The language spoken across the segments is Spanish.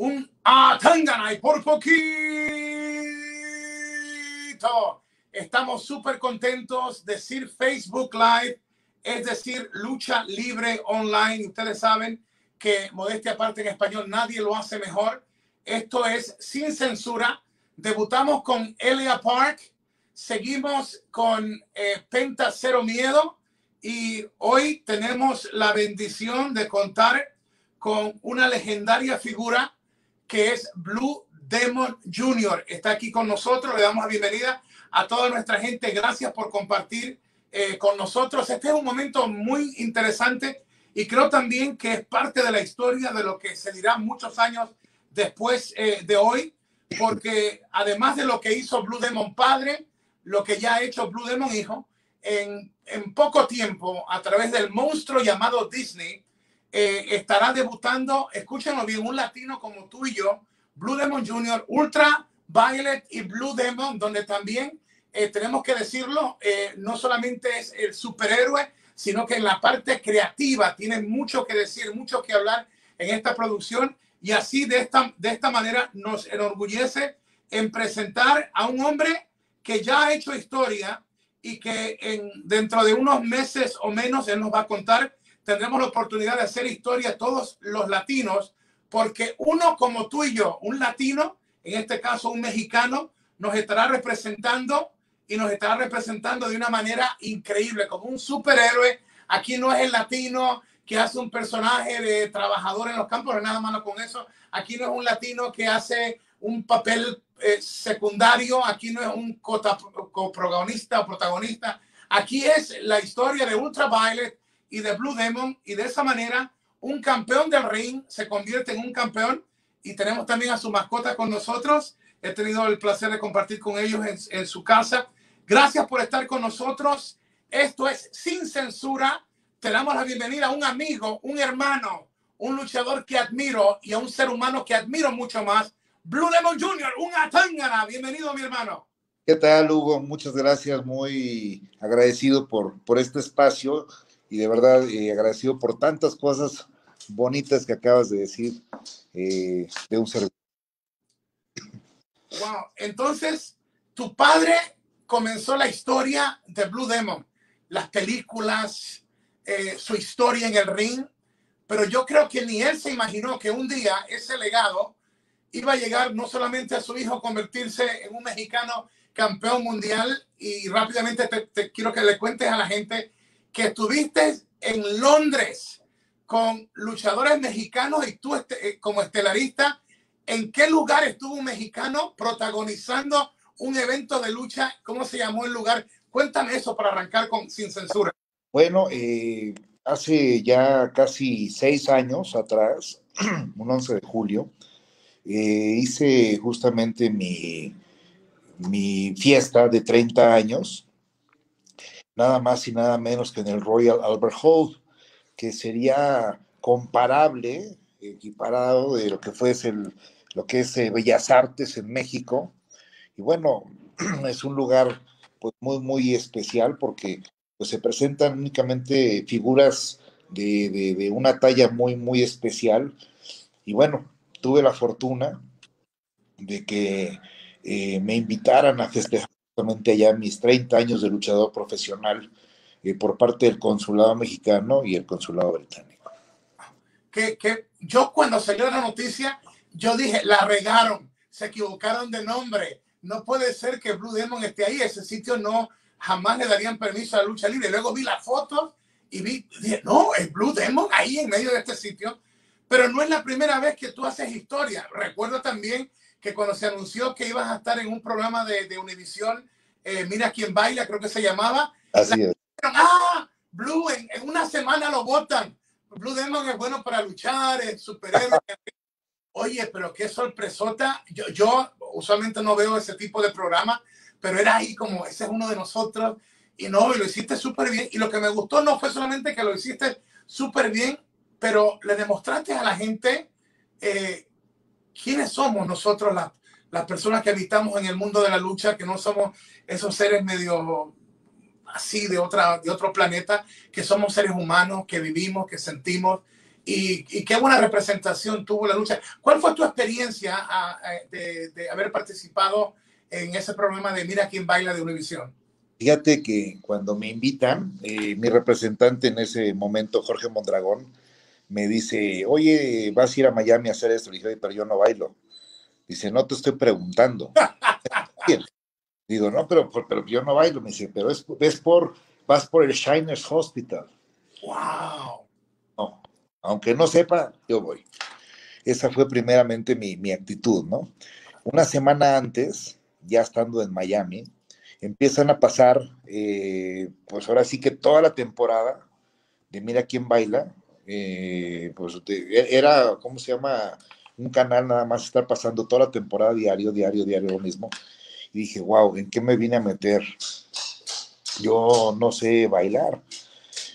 un Atangana y por poquito. Estamos súper contentos de decir Facebook Live, es decir, lucha libre online. Ustedes saben que modestia aparte en español nadie lo hace mejor. Esto es sin censura. Debutamos con Elia Park, seguimos con eh, Penta Cero Miedo y hoy tenemos la bendición de contar con una legendaria figura que es Blue Demon Jr. Está aquí con nosotros. Le damos la bienvenida a toda nuestra gente. Gracias por compartir eh, con nosotros. Este es un momento muy interesante y creo también que es parte de la historia de lo que se dirá muchos años después eh, de hoy, porque además de lo que hizo Blue Demon padre, lo que ya ha hecho Blue Demon hijo, en, en poco tiempo, a través del monstruo llamado Disney, eh, estará debutando, escúchenlo bien, un latino como tú y yo, Blue Demon Jr., Ultra Violet y Blue Demon, donde también eh, tenemos que decirlo, eh, no solamente es el superhéroe, sino que en la parte creativa tiene mucho que decir, mucho que hablar en esta producción y así de esta, de esta manera nos enorgullece en presentar a un hombre que ya ha hecho historia y que en, dentro de unos meses o menos él nos va a contar tendremos la oportunidad de hacer historia todos los latinos, porque uno como tú y yo, un latino, en este caso un mexicano, nos estará representando y nos estará representando de una manera increíble, como un superhéroe. Aquí no es el latino que hace un personaje de trabajador en los campos, no nada malo con eso. Aquí no es un latino que hace un papel eh, secundario, aquí no es un coprotagonista o protagonista. Aquí es la historia de Ultraviolet, y de Blue Demon y de esa manera un campeón del ring se convierte en un campeón y tenemos también a su mascota con nosotros. He tenido el placer de compartir con ellos en, en su casa. Gracias por estar con nosotros. Esto es sin censura. Te damos la bienvenida a un amigo, un hermano, un luchador que admiro y a un ser humano que admiro mucho más. Blue Demon Jr., un atángana. Bienvenido, mi hermano. ¿Qué tal, Hugo? Muchas gracias. Muy agradecido por, por este espacio y de verdad eh, agradecido por tantas cosas bonitas que acabas de decir eh, de un ser. Wow, entonces tu padre comenzó la historia de Blue Demon, las películas, eh, su historia en el ring, pero yo creo que ni él se imaginó que un día ese legado iba a llegar no solamente a su hijo convertirse en un mexicano campeón mundial y rápidamente te, te quiero que le cuentes a la gente que estuviste en Londres con luchadores mexicanos y tú este, eh, como estelarista, ¿en qué lugar estuvo un mexicano protagonizando un evento de lucha? ¿Cómo se llamó el lugar? Cuéntame eso para arrancar con sin censura. Bueno, eh, hace ya casi seis años atrás, un 11 de julio, eh, hice justamente mi, mi fiesta de 30 años nada más y nada menos que en el Royal Albert Hall, que sería comparable, equiparado de lo que el, lo que es eh, Bellas Artes en México. Y bueno, es un lugar pues, muy, muy especial porque pues, se presentan únicamente figuras de, de, una talla muy, muy especial. Y bueno, tuve la fortuna de que eh, me invitaran a festejar allá mis 30 años de luchador profesional eh, por parte del consulado mexicano y el consulado británico. Que, que yo cuando salió la noticia, yo dije, la regaron, se equivocaron de nombre. No puede ser que Blue Demon esté ahí. Ese sitio no, jamás le darían permiso a la lucha libre. Luego vi las fotos y vi, dije, no, es Blue Demon ahí en medio de este sitio. Pero no es la primera vez que tú haces historia. Recuerdo también que cuando se anunció que ibas a estar en un programa de, de Univisión, eh, Mira quién baila, creo que se llamaba. Así es. Ah, Blue, en, una semana lo votan. Blue Demon es bueno para luchar, es superhéroe. Oye, pero qué sorpresota. Yo, yo usualmente no veo ese tipo de programa, pero era ahí como, ese es uno de nosotros. Y no, y lo hiciste súper bien. Y lo que me gustó no fue solamente que lo hiciste súper bien, pero le demostraste a la gente eh, quiénes somos nosotros las, las personas que habitamos en el mundo de la lucha, que no somos esos seres medio así de, otra, de otro planeta, que somos seres humanos, que vivimos, que sentimos y, qué buena representación tuvo la lucha. ¿Cuál fue tu experiencia ah, eh, de, haber participado en ese programa de Mira quién baila de Univision? Fíjate que cuando me invitan, eh, mi representante en ese momento, Jorge Mondragón, me dice, oye, vas a ir a Miami a hacer esto. Le dije, pero yo no bailo. Dice, no te estoy preguntando. Digo, no, pero, pero yo no bailo. Me dice, pero es, es por, vas por el Shiners Hospital. ¡Wow! No, aunque no sepa, yo voy. Esa fue primeramente mi, mi actitud, ¿no? Una semana antes, ya estando en Miami, empiezan a pasar, eh, pues ahora sí que toda la temporada de Mira quién baila, eh, pues era, ¿cómo se llama? Un canal nada más estar pasando toda la temporada diario, diario, diario lo mismo. Y dije, wow, ¿en qué me vine a meter? Yo no sé bailar.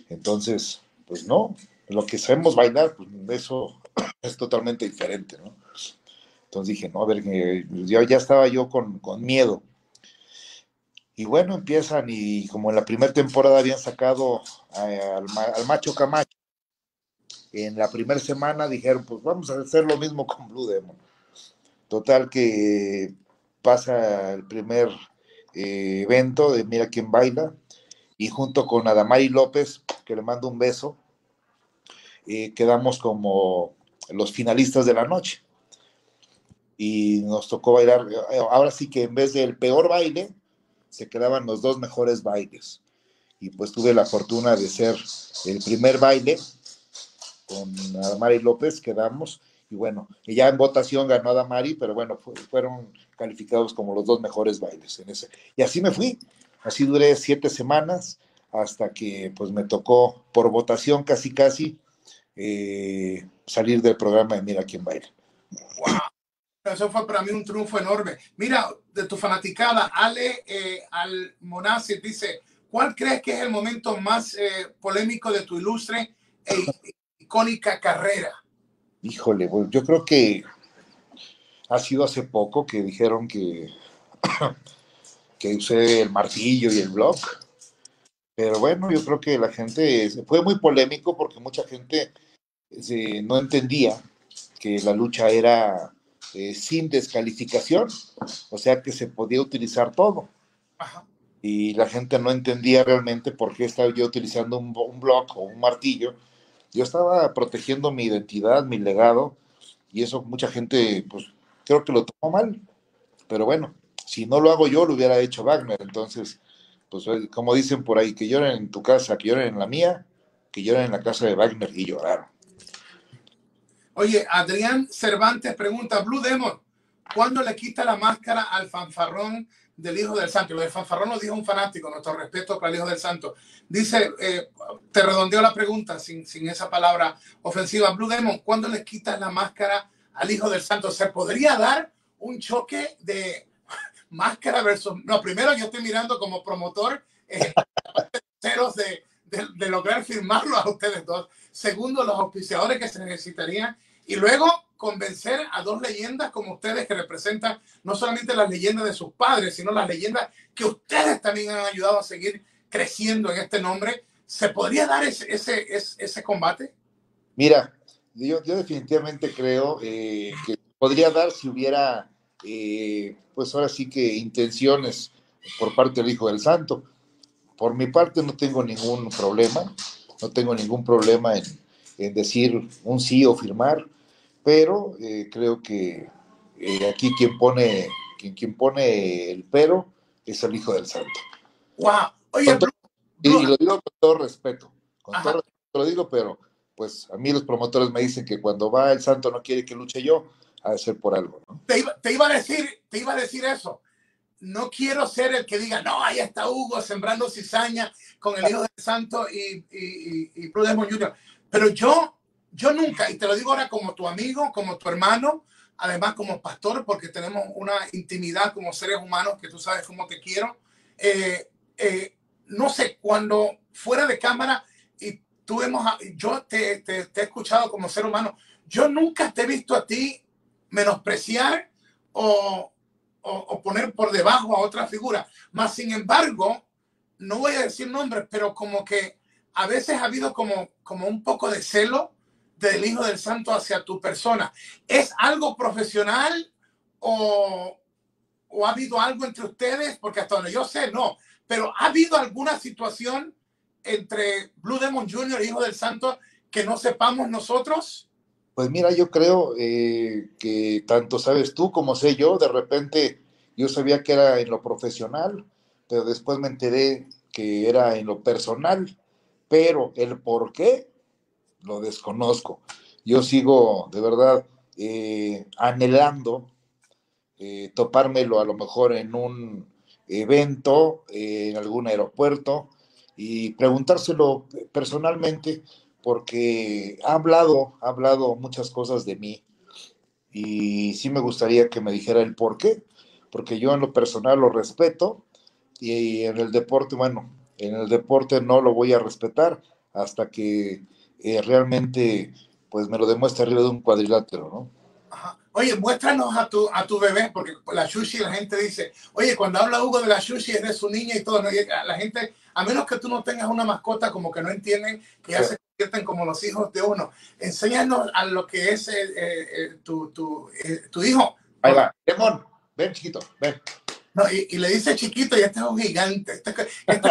Entonces, pues no, lo que sabemos bailar, pues eso es totalmente diferente, ¿no? Entonces dije, no, a ver, ya, ya estaba yo con, con miedo. Y bueno, empiezan y como en la primera temporada habían sacado al, al, macho Camacho, en la primera semana dijeron, pues vamos a hacer lo mismo con Blue Demon. Total que pasa el primer eh, evento de Mira quién baila y junto con Adamari López, que le mando un beso, eh, quedamos como los finalistas de la noche. Y nos tocó bailar, eh, ahora sí que en vez del peor baile, se quedaban los dos mejores bailes. Y pues tuve la fortuna de ser el primer baile con Adamari López, quedamos. Y bueno, y ya en votación ganó Adamari, pero bueno, fueron calificados como los dos mejores bailes en ese. Y así me fui, así duré siete semanas hasta que pues me tocó por votación casi casi eh, salir del programa de Mira quién baila. Wow. Eso fue para mí un triunfo enorme. Mira, de tu fanaticada, Ale eh, al dice, ¿cuál crees que es el momento más eh, polémico de tu ilustre e icónica carrera? Híjole, bueno, yo creo que ha sido hace poco que dijeron que, que usé el martillo y el blog. Pero bueno, yo creo que la gente fue muy polémico porque mucha gente eh, no entendía que la lucha era eh, sin descalificación, o sea que se podía utilizar todo. Y la gente no entendía realmente por qué estaba yo utilizando un, un o un martillo. Yo estaba protegiendo mi identidad, mi legado, y eso mucha gente, pues creo que lo tomó mal. Pero bueno, si no lo hago yo, lo hubiera hecho Wagner. Entonces, pues como dicen por ahí, que lloren en tu casa, que lloren en la mía, que lloren en la casa de Wagner y lloraron. Oye, Adrián Cervantes pregunta, Blue Demon, ¿cuándo le quita la máscara al fanfarrón del Hijo del Santo? Lo del fanfarrón lo dijo un fanático, nuestro respeto para el Hijo del Santo. Dice, eh, te redondeó la pregunta sin, sin esa palabra ofensiva. Blue Demon, ¿cuándo le quitas la máscara al Hijo del Santo? ¿Se podría dar un choque de máscara versus... No, primero yo estoy mirando como promotor eh, de, de, de lograr firmarlo a ustedes dos. Segundo, los auspiciadores que se necesitarían y luego convencer a dos leyendas como ustedes que representan no solamente las leyendas de sus padres, sino las leyendas que ustedes también han ayudado a seguir creciendo en este nombre. ¿Se podría dar ese, ese, ese, combate? Mira, yo, yo definitivamente creo eh, que podría dar si hubiera, eh, pues ahora sí que intenciones por parte del Hijo del Santo. Por mi parte no tengo ningún problema, no tengo ningún problema en, en decir un sí o firmar pero eh, creo que eh, aquí quien pone, quien, quien, pone el pero es el Hijo del Santo. ¡Wow! Oye, y, lo digo con todo respeto, con todo respeto lo digo, pero pues a mí los promotores me dicen que cuando va el Santo no quiere que luche yo, ha de ser por algo, ¿no? Te iba, te iba a decir, te iba a decir eso. No quiero ser el que diga, no, ahí está Hugo sembrando cizaña con el Hijo del Santo y, y, y, y Jr. Pero yo yo nunca, y te lo digo ahora como tu amigo, como tu hermano, además como pastor, porque tenemos una intimidad como seres humanos, que tú sabes cómo te quiero. Eh, eh, no sé, cuando fuera de cámara y tú hemos, yo te, te, he escuchado como ser humano, yo nunca te he visto a ti menospreciar o, o, o poner por debajo a otra figura. Más sin embargo, no voy a decir nombres, pero como que a veces ha habido como, como un poco de celo del Hijo del Santo hacia tu persona. ¿Es algo profesional o, o ha habido algo entre ustedes? Porque hasta donde yo sé, no. Pero ¿ha habido alguna situación entre Blue Demon Jr. y Hijo del Santo que no sepamos nosotros? Pues mira, yo creo eh, que tanto sabes tú como sé yo, de repente yo sabía que era en lo profesional, pero después me enteré que era en lo personal, pero el por qué lo desconozco. Yo sigo de verdad eh, anhelando eh, topármelo a lo mejor en un evento, en algún aeropuerto, y preguntárselo personalmente, porque ha hablado, ha hablado muchas cosas de mí, y sí me gustaría que me dijera el por qué, porque yo en lo personal lo respeto, y en el deporte, bueno, en el deporte no lo voy a respetar hasta que eh, realmente pues me lo demuestre arriba de un cuadrilátero, ¿no? Oye, muéstranos a tu, a tu bebé, porque la sushi, la gente sushi, oye, cuando habla Hugo de la sushi es de su niña y todo, la gente, a menos que tú no tengas una mascota, como que no entienden que ya se convierten como los hijos de uno. Enséñanos a lo que es eh, eh, tu, tu, tu, hijo. Ahí va, Demon, ven chiquito, ven. No, y, le dice chiquito y este es un gigante. Este, este,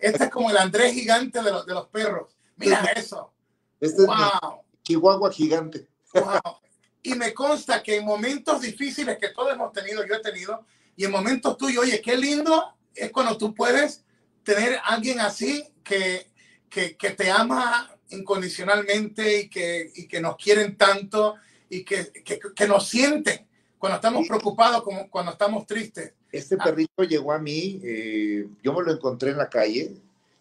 este, es, como el Andrés gigante de los, de los perros. Mira eso. Este wow. Chihuahua gigante. Wow. Y me consta que en momentos difíciles que todos hemos tenido, yo he tenido, y en momentos tuyos, oye, qué lindo es cuando tú puedes tener a alguien así que, que, que te ama incondicionalmente y que, y que nos quieren tanto y que, que, nos sienten cuando estamos preocupados, como cuando estamos tristes. Este ah. perrito llegó a mí, eh, yo me lo encontré en la calle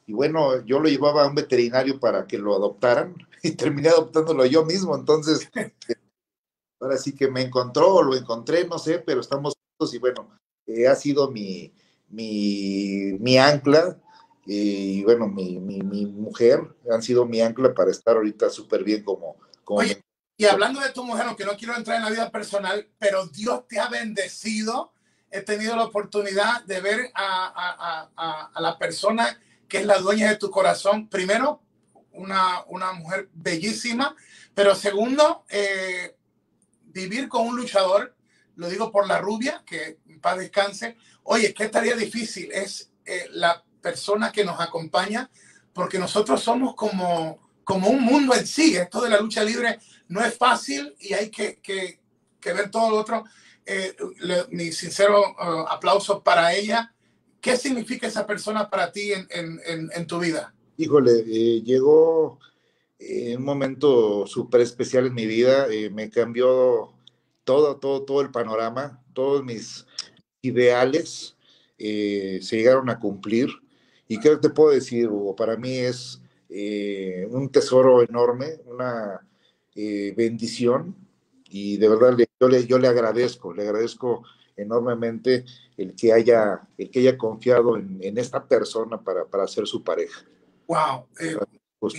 y bueno, yo lo llevaba a un veterinario para que lo adoptaran y terminé adoptándolo yo mismo. Entonces, ahora sí que me encontró o lo encontré, no sé, pero estamos juntos y bueno, eh, ha sido mi, mi, mi ancla y bueno, mi, mi, mi, mujer han sido mi ancla para estar ahorita súper bien como... como Oye, y hablando de tu mujer, aunque no quiero entrar en la vida personal, pero Dios te ha bendecido. He tenido la oportunidad de ver a, a, a, la persona que es la dueña de tu corazón. Primero, una, una mujer bellísima, pero segundo, eh, vivir con un luchador, lo digo por la rubia, que para descanse. Oye, ¿qué estaría difícil? Es eh, la persona que nos acompaña, porque nosotros somos como, como un mundo en sí. Esto de la lucha libre no es fácil y hay que, que, que ver todo lo otro. Eh, mi sincero uh, aplauso para ella. ¿Qué significa esa persona para ti en, en, en tu vida? Híjole, eh, llegó en un momento súper especial en mi vida, eh, me cambió todo, todo, todo el panorama, todos mis ideales eh, se llegaron a cumplir. Y creo que te puedo decir, Hugo, para mí es eh, un tesoro enorme, una bendición. Y de verdad yo le, yo le agradezco, le agradezco enormemente el que haya, el que haya confiado en, en esta persona para, para ser su pareja. Wow. Pues,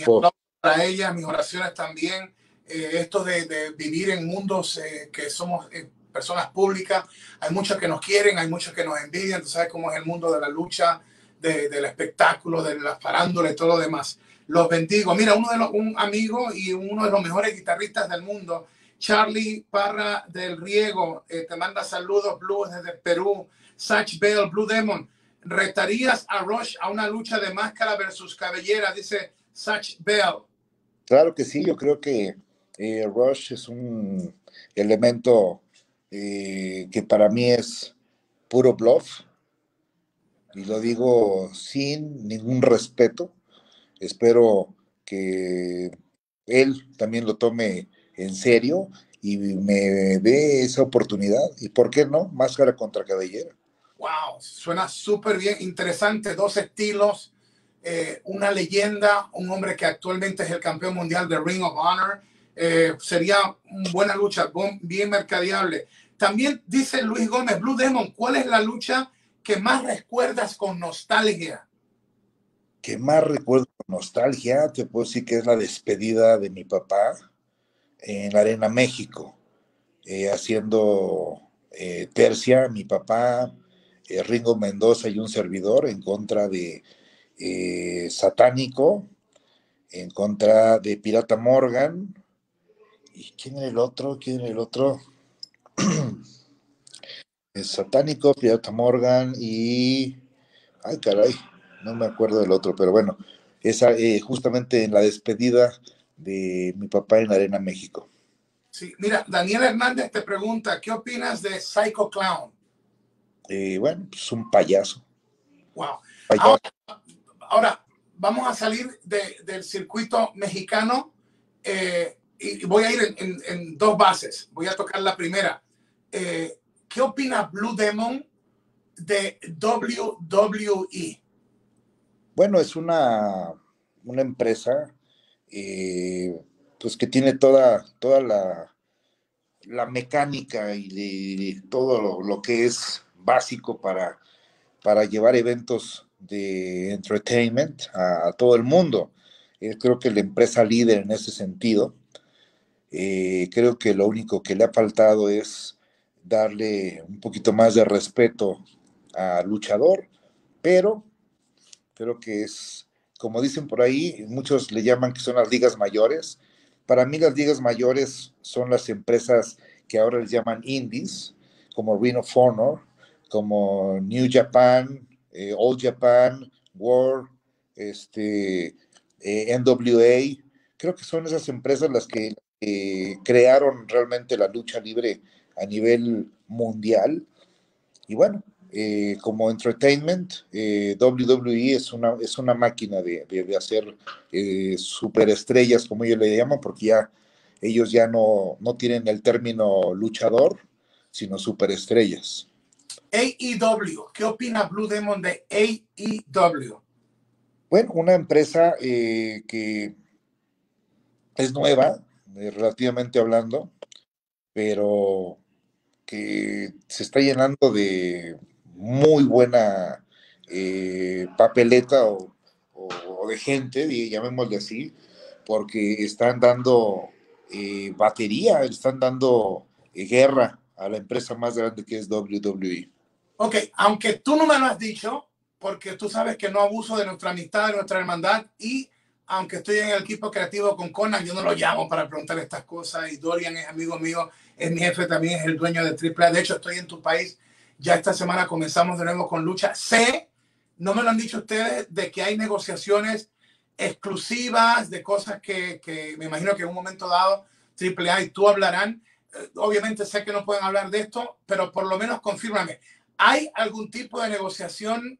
para ella, mis oraciones también. Eh, esto de, vivir en mundos eh, que somos eh, personas públicas, hay muchos que nos quieren, hay muchos que nos envidian, tú sabes cómo es el mundo de la lucha, del espectáculo, de las farándulas y todo lo demás. Los bendigo. Mira, uno de los, un amigo y uno de los mejores guitarristas del mundo, Charlie Parra del Riego, te manda saludos, Blue desde Perú. Satch Bell, Blue Demon, ¿retarías a Rush a una lucha de máscara versus cabellera? Dice Satch Bell. Claro que sí, yo creo que eh, Rush es un elemento eh, que para mí es puro bluff, y lo digo sin ningún respeto. Espero que él también lo tome en serio y me dé esa oportunidad. ¿Y por qué no? Máscara contra cabellera. Wow, suena súper bien, interesante, dos estilos eh, una leyenda, un hombre que actualmente es el campeón mundial de Ring of Honor. Eh, sería una buena lucha, bien mercadeable. También dice Luis Gómez, Blue Demon, ¿cuál es la lucha que más recuerdas con nostalgia? Que más recuerdo con nostalgia, te puedo decir que es la despedida de mi papá en la Arena México, eh, haciendo tercia, mi papá, Ringo Mendoza y un servidor en contra de eh, satánico en contra de Pirata Morgan ¿Y quién era el otro? ¿Quién era el otro? Satánico, Pirata Morgan y. Ay, caray, no me acuerdo del otro, pero bueno, esa eh, justamente en la despedida de mi papá en Arena México. Sí, mira, Daniel Hernández te pregunta, ¿qué opinas de Psycho Clown? Eh, bueno, es pues un payaso. Wow. Ahora, vamos a salir del circuito mexicano eh, y voy a ir en, dos bases. Voy a tocar la primera. Eh, ¿Qué opina Blue Demon de WWE? Bueno, es una, una empresa eh, pues que tiene toda, toda la, la mecánica y de, todo lo, que es básico para, para llevar eventos de entertainment a, todo el mundo. Eh, creo que la empresa líder en ese sentido. Eh, creo que lo único que le ha faltado es darle un poquito más de respeto al luchador, pero creo que es, como dicen por ahí, muchos le llaman que son las ligas mayores. Para mí las ligas mayores son las empresas que ahora les llaman indies, como Ring of Honor, como New Japan, eh, All Japan, World, este, eh, NWA. Creo que son esas empresas las que crearon realmente la lucha libre a nivel mundial. Y bueno, eh, como entertainment, WWE es una, es una máquina de, de, hacer superestrellas, como ellos le llaman, porque ya ellos ya no, no tienen el término luchador, sino superestrellas. AEW, ¿qué opina Blue Demon de AEW? Bueno, una empresa eh, que es nueva, eh, relativamente hablando, pero que se está llenando de muy buena eh, papeleta o, de gente, llamémosle así, porque están dando batería, están dando guerra a la empresa más grande que es WWE. Ok, aunque tú no me lo has dicho, porque tú sabes que no abuso de nuestra amistad, de nuestra hermandad, y aunque estoy en el equipo creativo con Conan, yo no lo llamo para preguntar estas cosas, y Dorian es amigo mío, es mi jefe, también es el dueño de AAA, de hecho estoy en tu país, ya esta semana comenzamos de nuevo con lucha. Sé, no me lo han dicho ustedes, de que hay negociaciones exclusivas, de cosas que, que me imagino que en un momento dado AAA y tú hablarán. Eh, obviamente sé que no pueden hablar de esto, pero por lo menos confírmame. ¿Hay algún tipo de negociación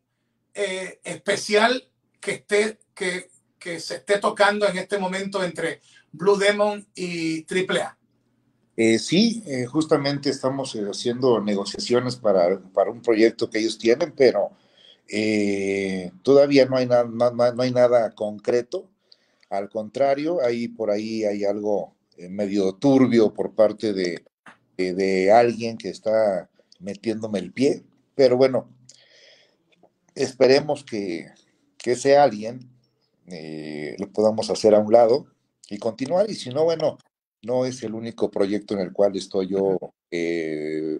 eh, especial que, esté, que, que, se esté tocando en este momento entre Blue Demon y AAA? Eh, sí, eh, justamente estamos eh, haciendo negociaciones para, para, un proyecto que ellos tienen, pero todavía no hay, nada, no, hay nada concreto. Al contrario, ahí por ahí hay algo medio turbio por parte de, de alguien que está metiéndome el pie. Pero bueno, esperemos que, que ese alguien eh, lo podamos hacer a un lado y continuar. Y si no, bueno, no es el único proyecto en el cual estoy yo eh,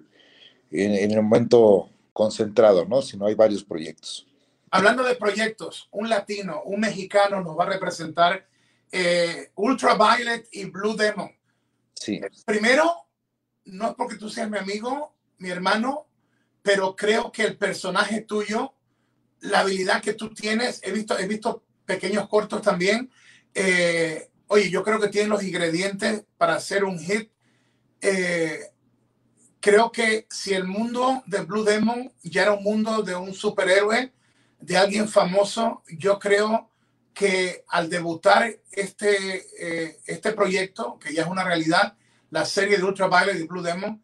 en, el momento concentrado, ¿no? Sino hay varios proyectos. Hablando de proyectos, un latino, un mexicano nos va a representar eh, Ultraviolet y Blue Demon. Sí. Primero, no es porque tú seas mi amigo, mi hermano, pero creo que el personaje tuyo, la habilidad que tú tienes, he visto, he visto pequeños cortos también. Eh, oye, yo creo que tienes los ingredientes para hacer un hit. Eh, creo que si el mundo de Blue Demon ya era un mundo de un superhéroe, de alguien famoso, yo creo que al debutar este, eh, este proyecto, que ya es una realidad, la serie de Ultraviolet de Blue Demon,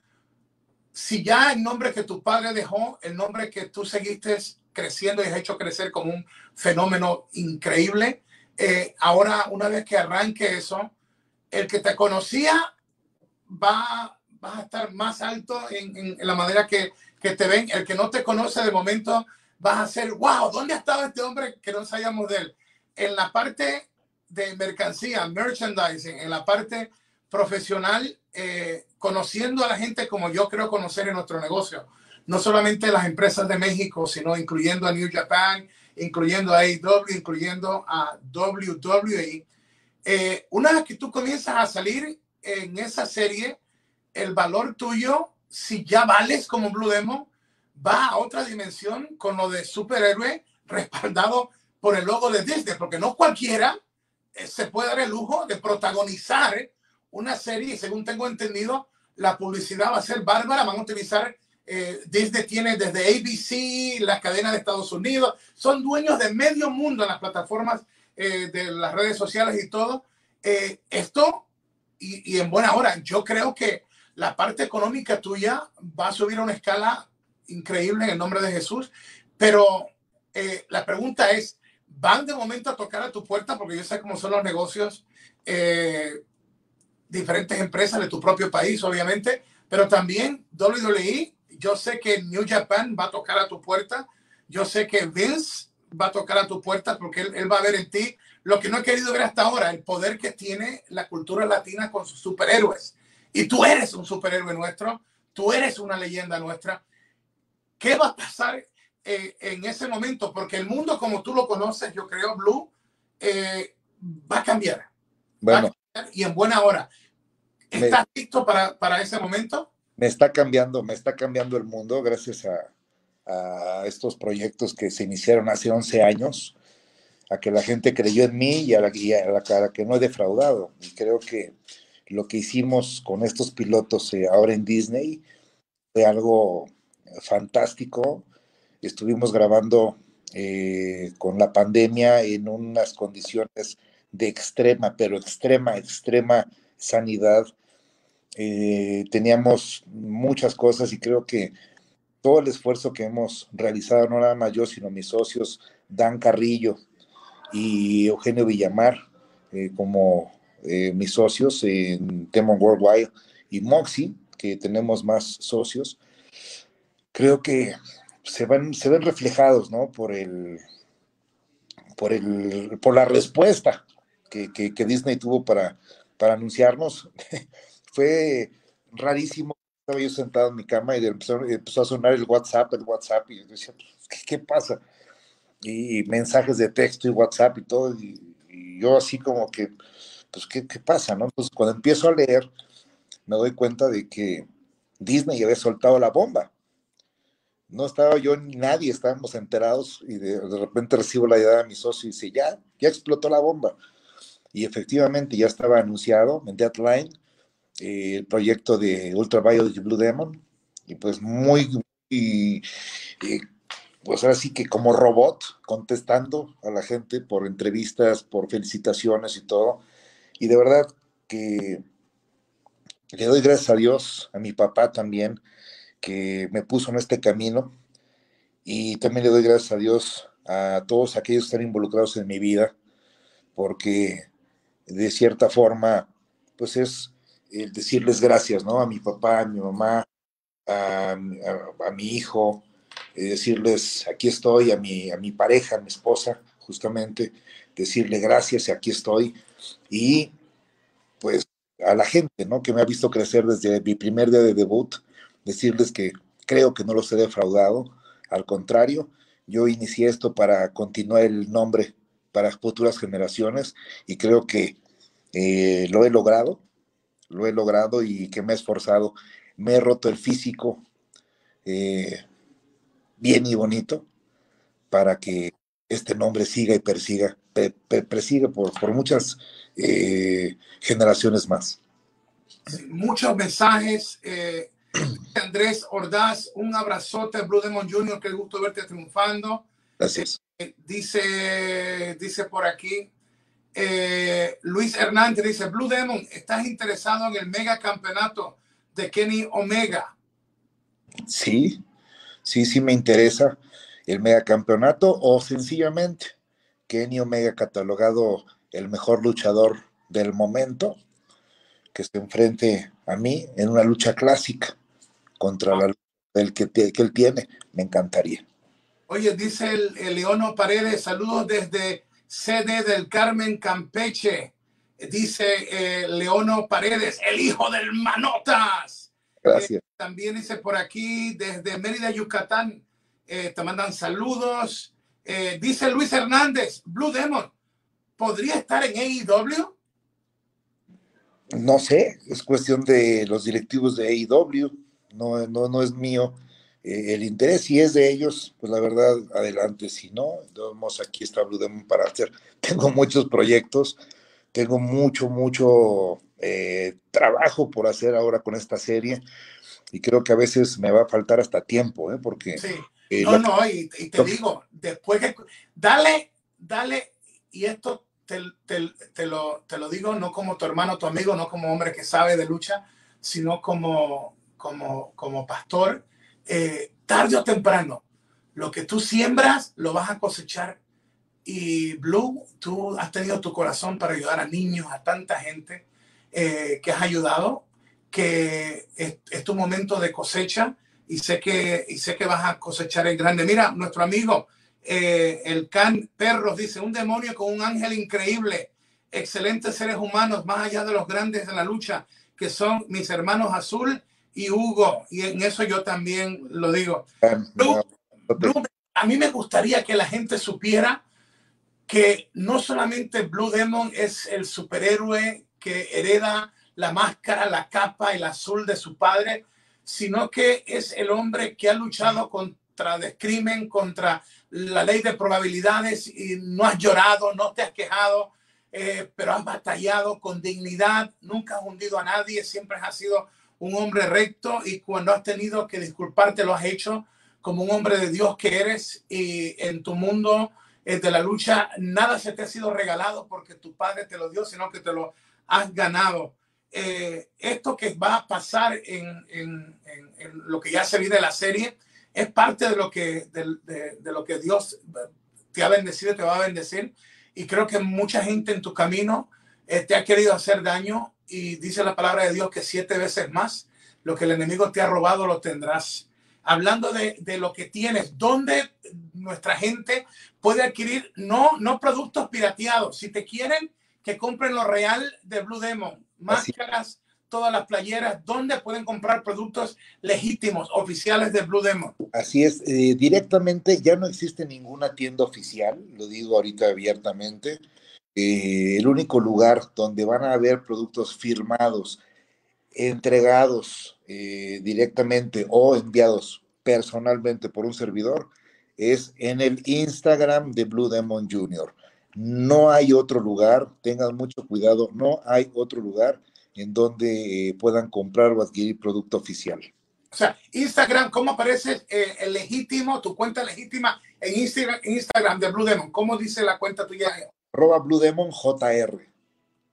si ya el nombre que tu padre dejó, el nombre que tú seguiste creciendo y has hecho crecer como un fenómeno increíble, eh, ahora una vez que arranque eso, el que te conocía va, va a estar más alto en, en, la manera que, que, te ven. El que no te conoce de momento vas a ser, wow, ¿dónde ha estado este hombre que no sabíamos de él? En la parte de mercancía, merchandising, en la parte profesional, eh, conociendo a la gente como yo creo conocer en nuestro negocio. No solamente las empresas de México, sino incluyendo a New Japan, incluyendo a AEW, incluyendo a WWE. Eh, una vez que tú comienzas a salir, en esa serie el valor tuyo, si ya vales como Blue Demon, va a otra dimensión con lo de superhéroe respaldado por el logo de Disney, porque no cualquiera eh, se puede dar el lujo de protagonizar una serie según tengo entendido, la publicidad va a ser bárbara, van a utilizar, eh, Disney tiene desde ABC, la cadena de Estados Unidos, son dueños de medio mundo en las plataformas eh, de las redes sociales y todo. esto, y, y en buena hora, yo creo que la parte económica tuya va a subir a una escala increíble en el nombre de Jesús, pero eh, la pregunta es, ¿van de momento a tocar a tu puerta? Porque yo sé cómo son los negocios, eh, diferentes empresas de tu propio país, obviamente, pero también WWE, yo sé que New Japan va a tocar a tu puerta, yo sé que Vince va a tocar a tu puerta porque él, él va a ver en ti lo que no he querido ver hasta ahora, el poder que tiene la cultura latina con sus superhéroes. Y tú eres un superhéroe nuestro, tú eres una leyenda nuestra. ¿Qué va a pasar eh, en ese momento? Porque el mundo como tú lo conoces, yo creo, Blue, eh, va a cambiar. Bueno. y en buena hora. ¿Estás listo para, para, ese momento? Me está cambiando, me está cambiando el mundo gracias a, estos proyectos que se iniciaron hace 11 años, a que la gente creyó en mí y a la, y que no he defraudado. Y creo que lo que hicimos con estos pilotos eh, ahora en Disney fue algo fantástico. Estuvimos grabando eh, con la pandemia en unas condiciones de extrema, pero extrema, extrema sanidad. Eh, teníamos muchas cosas y creo que todo el esfuerzo que hemos realizado, no nada más yo, sino mis socios, Dan Carrillo y Eugenio Villamar, como eh, mis socios en Temon Worldwide y Moxie, que tenemos más socios, creo que se, van, se ven reflejados, ¿no? Por el, por el, por la respuesta que, que, Disney tuvo para, para anunciarnos. Fue rarísimo. Estaba yo sentado en mi cama y empezó, a sonar el WhatsApp, el WhatsApp, y yo decía, ¿qué, pasa? Y mensajes de texto y WhatsApp y todo, y, y yo así como que, pues, ¿qué, ¿qué, pasa? ¿no? Entonces, cuando empiezo a leer, me doy cuenta de que Disney había soltado la bomba. No estaba yo ni nadie, estábamos enterados y de, de repente recibo la idea de mi socio y dice, ya, ya explotó la bomba. Y efectivamente ya estaba anunciado en Deadline eh, el proyecto de Ultraviolet y Blue Demon. Y pues muy, muy eh, pues ahora sí que como robot, contestando a la gente por entrevistas, por felicitaciones y todo. Y de verdad que le doy gracias a Dios, a mi papá también, que me puso en este camino. Y también le doy gracias a Dios a todos aquellos que están involucrados en mi vida, porque de cierta forma, pues es el decirles gracias, ¿no? A mi papá, a mi mamá, a, mi hijo, decirles aquí estoy, a mi, a mi pareja, a mi esposa, justamente, decirle gracias aquí estoy y pues a la gente, ¿no? Que me ha visto crecer desde mi primer día de debut, decirles que creo que no los he defraudado, al contrario, yo inicié esto para continuar el nombre para futuras generaciones y creo que eh, lo he logrado, lo he logrado y que me he esforzado, me he roto el físico eh, bien y bonito para que este nombre siga y persiga, persiga por, por muchas eh, generaciones más. Muchos mensajes. Eh, Andrés Ordaz, un abrazote, Blue Demon Jr., qué gusto verte triunfando. Gracias. Dice, dice por aquí, eh, Luis Hernández dice, Blue Demon, ¿estás interesado en el mega campeonato de Kenny Omega? Sí, sí, sí me interesa el megacampeonato o sencillamente Kenny Omega catalogado el mejor luchador del momento que se enfrente a mí en una lucha clásica contra la el que, que él tiene, me encantaría. Oye, dice el, el Leono Paredes, saludos desde sede del Carmen Campeche. Dice eh, Leono Paredes, el hijo del Manotas. Gracias. Eh, también dice por aquí, desde Mérida, Yucatán, eh, te mandan saludos. Eh, dice Luis Hernández, Blue Demon, ¿podría estar en AEW? No sé, es cuestión de los directivos de AEW, no, no, no es mío eh, el interés. Si es de ellos, pues la verdad, adelante. Si no, vamos aquí está Blue Demon para hacer. Tengo muchos proyectos, tengo mucho, mucho eh, trabajo por hacer ahora con esta serie y creo que a veces me va a faltar hasta tiempo, ¿eh? porque... Sí. no, no, y, te digo, después que... Dale, dale, y esto te, te, lo, te lo digo no como tu hermano, tu amigo, no como hombre que sabe de lucha, sino como, como, como pastor. Eh, tarde o temprano, lo que tú siembras lo vas a cosechar. Y Blue, tú has tenido tu corazón para ayudar a niños, a tanta gente eh, que has ayudado, que es, tu momento de cosecha y sé que, y sé que vas a cosechar el grande. Mira, nuestro amigo eh, el Can Perros dice, un demonio con un ángel increíble, excelentes seres humanos, más allá de los grandes de la lucha, que son mis hermanos Azul y Hugo. Y en eso yo también lo digo. a mí me gustaría que la gente supiera que no solamente Blue Demon es el superhéroe que hereda la máscara, la capa, el azul de su padre, sino que es el hombre que ha luchado contra el crimen, contra la ley de probabilidades y no has llorado, no te has quejado, eh, pero has batallado con dignidad, nunca has hundido a nadie, siempre has sido un hombre recto y cuando has tenido que disculparte lo has hecho como un hombre de Dios que eres y en tu mundo eh, de la lucha nada se te ha sido regalado porque tu padre te lo dio, sino que te lo has ganado. Eh, esto que va a pasar en, en, lo que ya se vive la serie es parte de lo que, de, lo que Dios te ha bendecido, te va a bendecir. Y creo que mucha gente en tu camino eh, te ha querido hacer daño y dice la palabra de Dios que siete veces más lo que el enemigo te ha robado lo tendrás. Hablando de, de lo que tienes, ¿dónde nuestra gente puede adquirir no, no productos pirateados? Si te quieren, que compren lo real de Blue Demon, máscaras, todas las playeras, ¿dónde pueden comprar productos legítimos, oficiales de Blue Demon? Así es, eh, directamente ya no existe ninguna tienda oficial, lo digo ahorita abiertamente. Eh, el único lugar donde van a haber productos firmados, entregados eh, directamente o enviados personalmente por un servidor es en el Instagram de Blue Demon Jr. No hay otro lugar, tengan mucho cuidado, no hay otro lugar en donde eh, puedan comprar o adquirir producto oficial. O sea, Instagram, ¿cómo aparece eh, el legítimo, tu cuenta legítima en Instagram, Instagram de Blue Demon? ¿Cómo dice la cuenta tuya? Arroba Blue Demon JR.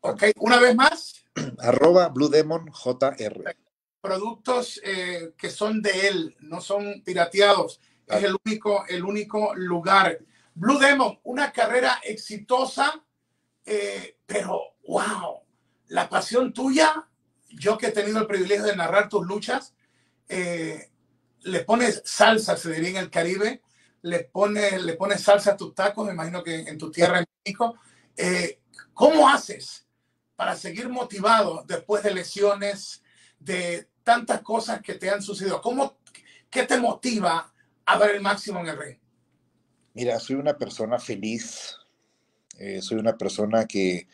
Ok, una vez más. Arroba Blue Demon JR. Productos eh, que son de él, no son pirateados. Es el único, el único lugar. Blue Demon, una carrera exitosa, pero wow, la pasión tuya, yo que he tenido el privilegio de narrar tus luchas, eh, le pones salsa, se diría en el Caribe, le pones, le pones salsa a tus tacos, me imagino que en tu tierra en México. Eh, ¿Cómo haces para seguir motivado después de lesiones, de tantas cosas que te han sucedido? ¿Cómo, ¿Qué te motiva a dar el máximo en el ring? Mira, soy una persona feliz, eh, soy una persona que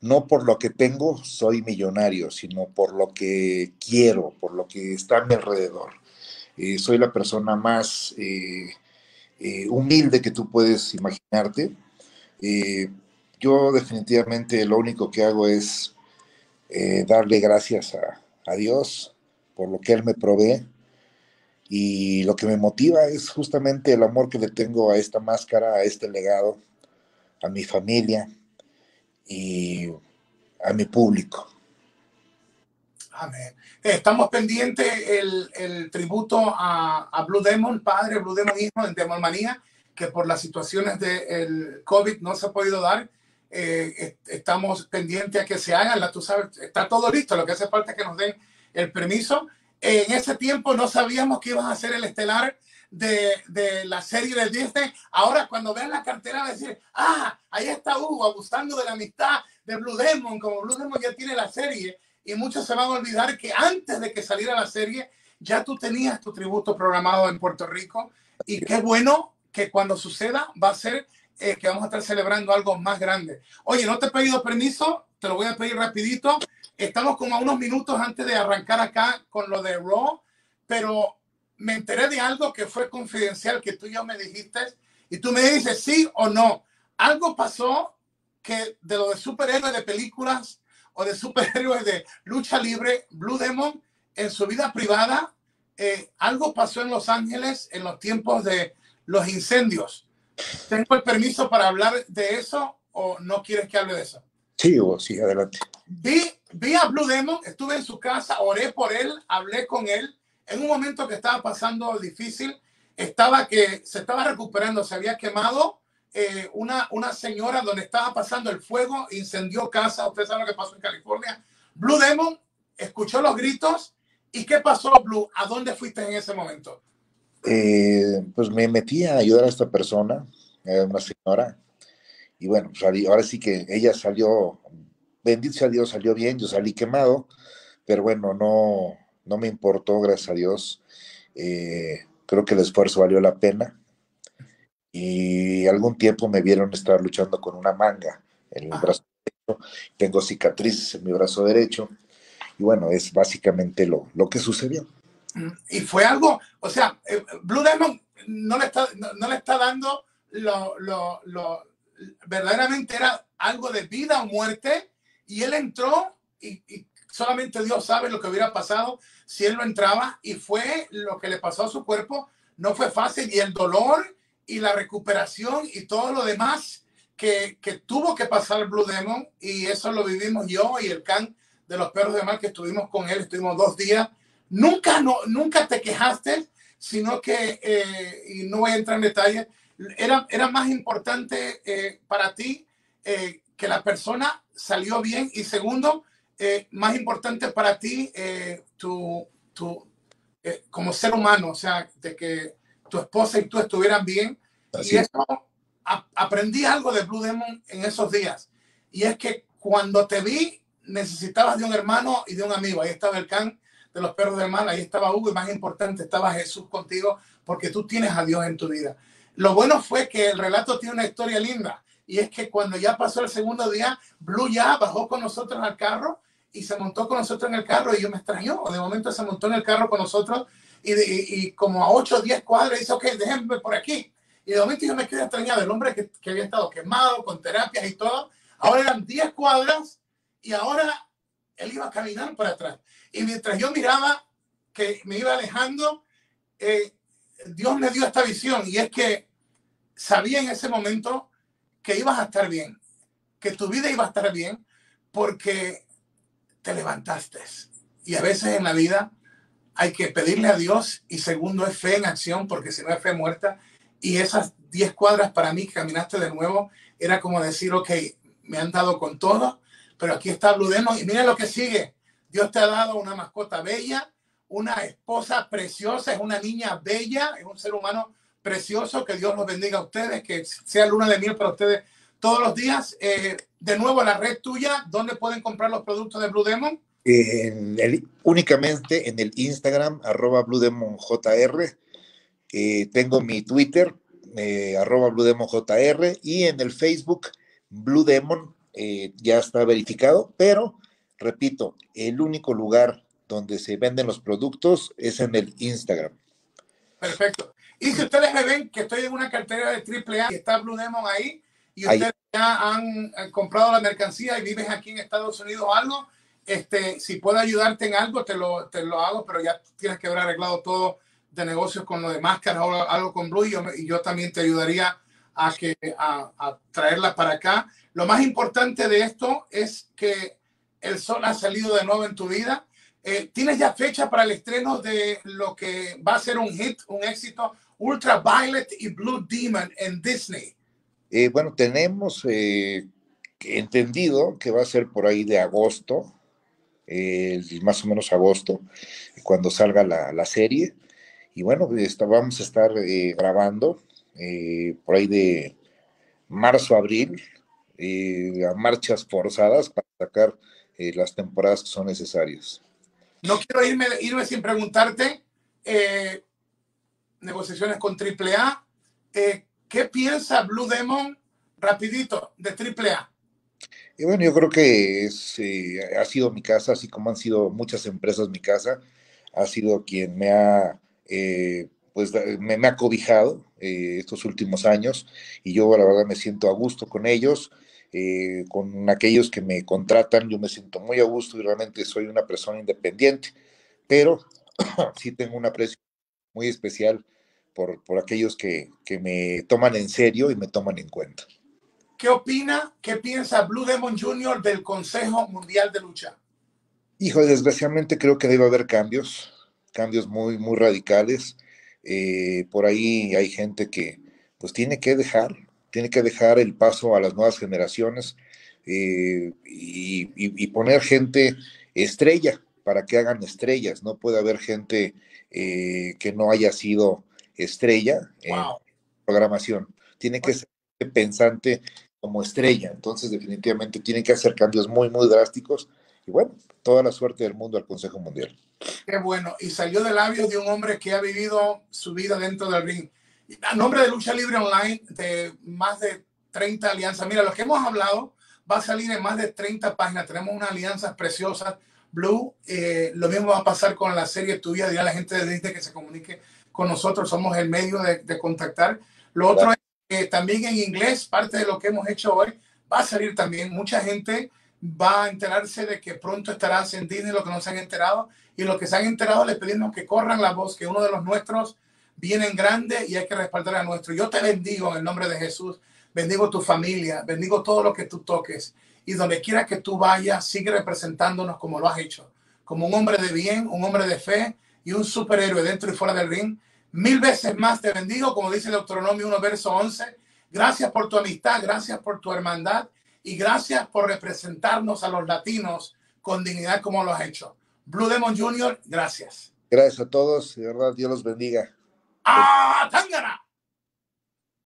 no por lo que tengo soy millonario, sino por lo que quiero, por lo que está a mi alrededor. Eh, soy la persona más eh, eh, humilde que tú puedes imaginarte. yo definitivamente lo único que hago es darle gracias a, a Dios por lo que Él me provee. Y lo que me motiva es justamente el amor que le tengo a esta máscara, a este legado, a mi familia, y a mi público. Amén. Estamos pendientes el, el tributo a, a, Blue Demon, padre Blue Demon hijo en Demon Manía, que por las situaciones del COVID no se ha podido dar. Eh, estamos pendientes a que se hagan, tú sabes, está todo listo, lo que hace falta es que nos den el permiso. En ese tiempo no sabíamos que ibas a ser el estelar de, la serie de Disney. Ahora, cuando vean la cartera, decir, ah, ahí está Hugo abusando de la amistad de Blue Demon, como Blue Demon ya tiene la serie. Y muchos se van a olvidar que antes de que saliera la serie, ya tú tenías tu tributo programado en Puerto Rico. Y qué bueno que cuando suceda va a ser eh, que vamos a estar celebrando algo más grande. Oye, no te he pedido permiso, te lo voy a pedir rapidito. estamos como a unos minutos antes de arrancar acá con lo de Raw, pero me enteré de algo que fue confidencial que tú ya me dijiste y tú me dices sí o no. Algo pasó que de lo de superhéroes de películas o de superhéroes de lucha libre, Blue Demon, en su vida privada, eh, algo pasó en Los Ángeles en los tiempos de los incendios. ¿Tengo el permiso para hablar de eso o no quieres que hable de eso? Sí, Hugo, sí, adelante. Vi, vi a Blue Demon, estuve en su casa, oré por él, hablé con él. En un momento que estaba pasando difícil, estaba que se estaba recuperando, se había quemado eh, una, una señora donde estaba pasando el fuego, incendió casa. Ustedes saben lo que pasó en California. Blue Demon escuchó los gritos. ¿Y qué pasó, Blue? ¿A dónde fuiste en ese momento? Eh, pues me metí a ayudar a esta persona, una señora, y bueno, pues ahora sí que ella salió, bendito sea Dios, salió bien, yo salí quemado, pero bueno, no, no me importó, gracias a Dios. Eh, creo que el esfuerzo valió la pena y algún tiempo me vieron estar luchando con una manga en el brazo derecho. Tengo cicatrices en mi brazo derecho. Y bueno, es básicamente lo, lo que sucedió. Y fue algo, o sea, eh, Blue Demon no le está, no, le está dando lo, lo, lo, verdaderamente era algo de vida o muerte. Y él entró y, y solamente Dios sabe lo que hubiera pasado si él no entraba. Y fue lo que le pasó a su cuerpo. No fue fácil. Y el dolor y la recuperación y todo lo demás que, que, tuvo que pasar Blue Demon y eso lo vivimos yo y el can de los perros de mar que estuvimos con él, estuvimos dos días. Nunca, no, nunca te quejaste, sino que, eh, y no voy a entrar en detalle, era, era más importante eh, para ti eh, que la persona salió bien y segundo, más importante para ti tu, tu como ser humano, o sea, de que tu esposa y tú estuvieran bien. y eso, aprendí algo de Blue Demon en esos días. Y es que cuando te vi, necesitabas de un hermano y de un amigo. Ahí estaba el can de los perros del mal, ahí estaba Hugo y más importante, estaba Jesús contigo porque tú tienes a Dios en tu vida. Lo bueno fue que el relato tiene una historia linda y es que cuando ya pasó el segundo día, Blue ya bajó con nosotros al carro y se montó con nosotros en el carro y yo me extrañó. De momento se montó en el carro con nosotros y, como a 8 o 10 cuadras dice, ok, déjenme por aquí. Y de momento yo me quedé extrañado, el hombre que, que, había estado quemado con terapias y todo, ahora eran 10 cuadras y ahora él iba a caminar para atrás. Y mientras yo miraba que me iba alejando, eh, Dios me dio esta visión y es que sabía en ese momento que ibas a estar bien, que tu vida iba a estar bien porque te levantaste. Y a veces en la vida hay que pedirle a Dios y segundo es fe en acción, porque si no es fe muerta. Y esas 10 cuadras para mí que caminaste de nuevo era como decir, ok, me han dado con todo, pero aquí está Blue Demon y mira lo que sigue. Dios te ha dado una mascota bella, una esposa preciosa, es una niña bella, es un ser humano precioso. Que Dios los bendiga a ustedes, que sea luna de miel para ustedes todos los días. Eh, de nuevo, la red tuya, ¿dónde pueden comprar los productos de Blue Demon? En el, únicamente en el Instagram, arroba BlueDemonJR. Eh, tengo mi Twitter, eh, arroba BlueDemonJR, y en el Facebook, Blue Demon, eh, ya está verificado, pero repito, el único lugar donde se venden los productos es en el Instagram. Perfecto. Y si ustedes me ven que estoy en una cartera de AAA y está Blue Demon ahí, y ustedes ya han, han comprado la mercancía y viven aquí en Estados Unidos o algo, este, si puedo ayudarte en algo, te lo, te lo hago, pero ya tienes que haber arreglado todo de negocios con lo de máscaras o algo con Blue y yo, también te ayudaría a, que, a, a, traerla para acá. Lo más importante de esto es que el sol ha salido de nuevo en tu vida. Eh, ¿Tienes ya fecha para el estreno de lo que va a ser un hit, un éxito, Ultraviolet y Blue Demon en Disney? Eh, bueno, tenemos eh, entendido que va a ser por ahí de agosto, más o menos agosto, cuando salga la, serie. Y bueno, vamos a estar eh, grabando eh, por ahí de marzo, abril, eh, a marchas forzadas para sacar las temporadas que son necesarias. No quiero irme, irme sin preguntarte, negociaciones con AAA, ¿qué piensa Blue Demon rapidito de AAA? Y bueno, yo creo que es, eh, ha sido mi casa, así como han sido muchas empresas mi casa, ha sido quien me ha, eh, pues, me, ha cobijado eh, estos últimos años y yo la verdad me siento a gusto con ellos. con aquellos que me contratan, yo me siento muy a gusto y realmente soy una persona independiente, pero sí tengo un aprecio muy especial por, por aquellos que, que me toman en serio y me toman en cuenta. ¿Qué opina, qué piensa Blue Demon Jr. del Consejo Mundial de Lucha? Hijo, desgraciadamente creo que debe haber cambios, cambios muy, muy radicales. Eh, por ahí hay gente que pues tiene que dejar, tiene que dejar el paso a las nuevas generaciones eh, y, poner gente estrella para que hagan estrellas. No puede haber gente eh, que no haya sido estrella en programación. Tiene que ser pensante como estrella. Entonces, definitivamente tienen que hacer cambios muy, muy drásticos. Y bueno, toda la suerte del mundo al Consejo Mundial. Qué bueno. Y salió de labios de un hombre que ha vivido su vida dentro del ring. A nombre de Lucha Libre Online, de más de 30 alianzas. Mira, lo que hemos hablado va a salir en más de 30 páginas. Tenemos unas alianzas preciosas. Blue, eh, lo mismo va a pasar con la serie tuya. Dirá la gente de Disney que se comunique con nosotros. Somos el medio de, de contactar. Lo otro es también en inglés, parte de lo que hemos hecho hoy, va a salir también. Mucha gente va a enterarse de que pronto estará en Disney lo que no se han enterado. Y los que se han enterado les pedimos que corran la voz, que uno de los nuestros viene en grande y hay que respaldar a nuestro. Yo te bendigo en el nombre de Jesús. Bendigo tu familia, bendigo todo lo que tú toques. Y donde quiera que tú vayas, sigue representándonos como lo has hecho. Como un hombre de bien, un hombre de fe y un superhéroe dentro y fuera del ring Mil veces más te bendigo, como dice el Deuteronomio 1, verso 11. Gracias por tu amistad, gracias por tu hermandad y gracias por representarnos a los latinos con dignidad como lo has hecho. Blue Demon Jr., gracias. Gracias a todos, de verdad, Dios los bendiga. ¡Ah, Tangana!